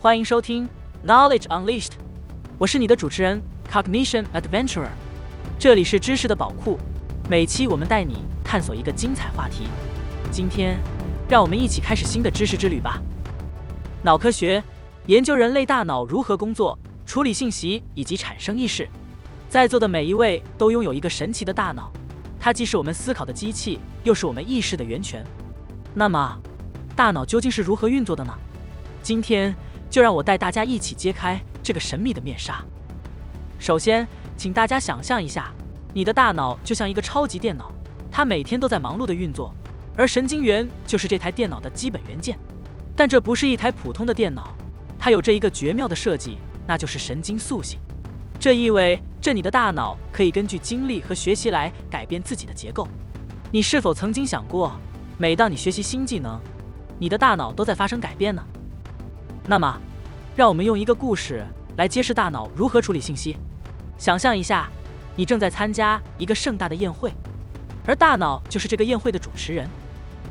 欢迎收听 Knowledge Unleashed，我是你的主持人 Cognition Adventurer，这里是知识的宝库，每期我们带你探索一个精彩话题。今天，让我们一起开始新的知识之旅吧。脑科学研究人类大脑如何工作、处理信息以及产生意识。在座的每一位都拥有一个神奇的大脑，它既是我们思考的机器，又是我们意识的源泉。那么，大脑究竟是如何运作的呢？今天。就让我带大家一起揭开这个神秘的面纱。首先，请大家想象一下，你的大脑就像一个超级电脑，它每天都在忙碌的运作，而神经元就是这台电脑的基本元件。但这不是一台普通的电脑，它有着一个绝妙的设计，那就是神经塑性。这意味着你的大脑可以根据经历和学习来改变自己的结构。你是否曾经想过，每当你学习新技能，你的大脑都在发生改变呢？那么，让我们用一个故事来揭示大脑如何处理信息。想象一下，你正在参加一个盛大的宴会，而大脑就是这个宴会的主持人。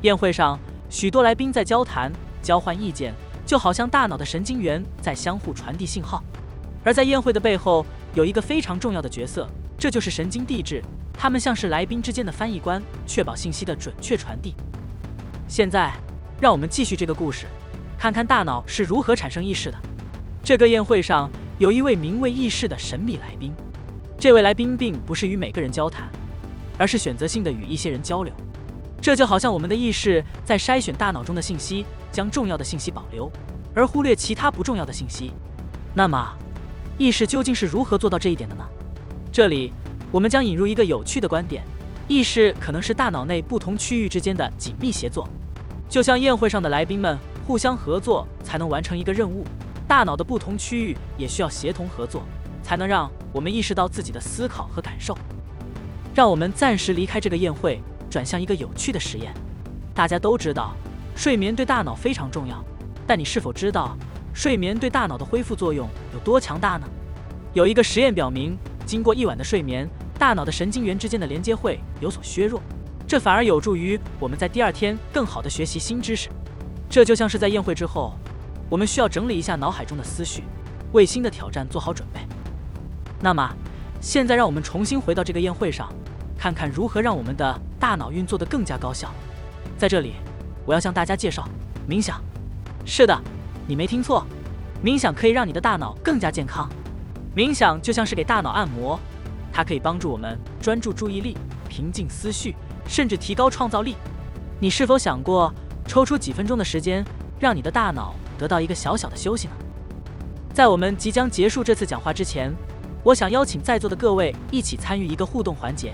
宴会上，许多来宾在交谈、交换意见，就好像大脑的神经元在相互传递信号。而在宴会的背后，有一个非常重要的角色，这就是神经递质。他们像是来宾之间的翻译官，确保信息的准确传递。现在，让我们继续这个故事。看看大脑是如何产生意识的。这个宴会上有一位名为意识的神秘来宾，这位来宾并不是与每个人交谈，而是选择性的与一些人交流。这就好像我们的意识在筛选大脑中的信息，将重要的信息保留，而忽略其他不重要的信息。那么，意识究竟是如何做到这一点的呢？这里我们将引入一个有趣的观点：意识可能是大脑内不同区域之间的紧密协作，就像宴会上的来宾们。互相合作才能完成一个任务，大脑的不同区域也需要协同合作，才能让我们意识到自己的思考和感受。让我们暂时离开这个宴会，转向一个有趣的实验。大家都知道，睡眠对大脑非常重要，但你是否知道睡眠对大脑的恢复作用有多强大呢？有一个实验表明，经过一晚的睡眠，大脑的神经元之间的连接会有所削弱，这反而有助于我们在第二天更好地学习新知识。这就像是在宴会之后，我们需要整理一下脑海中的思绪，为新的挑战做好准备。那么，现在让我们重新回到这个宴会上，看看如何让我们的大脑运作得更加高效。在这里，我要向大家介绍冥想。是的，你没听错，冥想可以让你的大脑更加健康。冥想就像是给大脑按摩，它可以帮助我们专注注意力、平静思绪，甚至提高创造力。你是否想过？抽出几分钟的时间，让你的大脑得到一个小小的休息呢？在我们即将结束这次讲话之前，我想邀请在座的各位一起参与一个互动环节。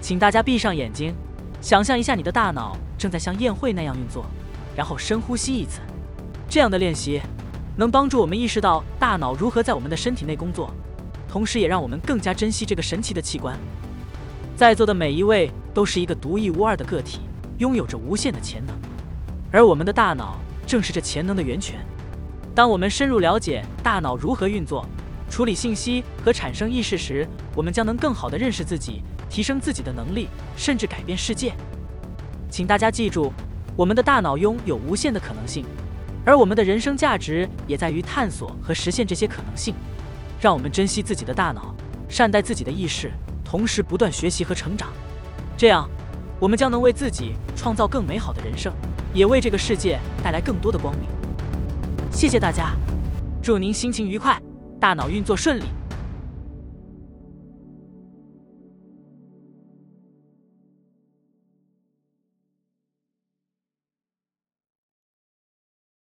请大家闭上眼睛，想象一下你的大脑正在像宴会那样运作，然后深呼吸一次。这样的练习能帮助我们意识到大脑如何在我们的身体内工作，同时也让我们更加珍惜这个神奇的器官。在座的每一位都是一个独一无二的个体，拥有着无限的潜能。而我们的大脑正是这潜能的源泉。当我们深入了解大脑如何运作、处理信息和产生意识时，我们将能更好地认识自己、提升自己的能力，甚至改变世界。请大家记住，我们的大脑拥有无限的可能性，而我们的人生价值也在于探索和实现这些可能性。让我们珍惜自己的大脑，善待自己的意识，同时不断学习和成长。这样，我们将能为自己创造更美好的人生。也为这个世界带来更多的光明。谢谢大家，祝您心情愉快，大脑运作顺利。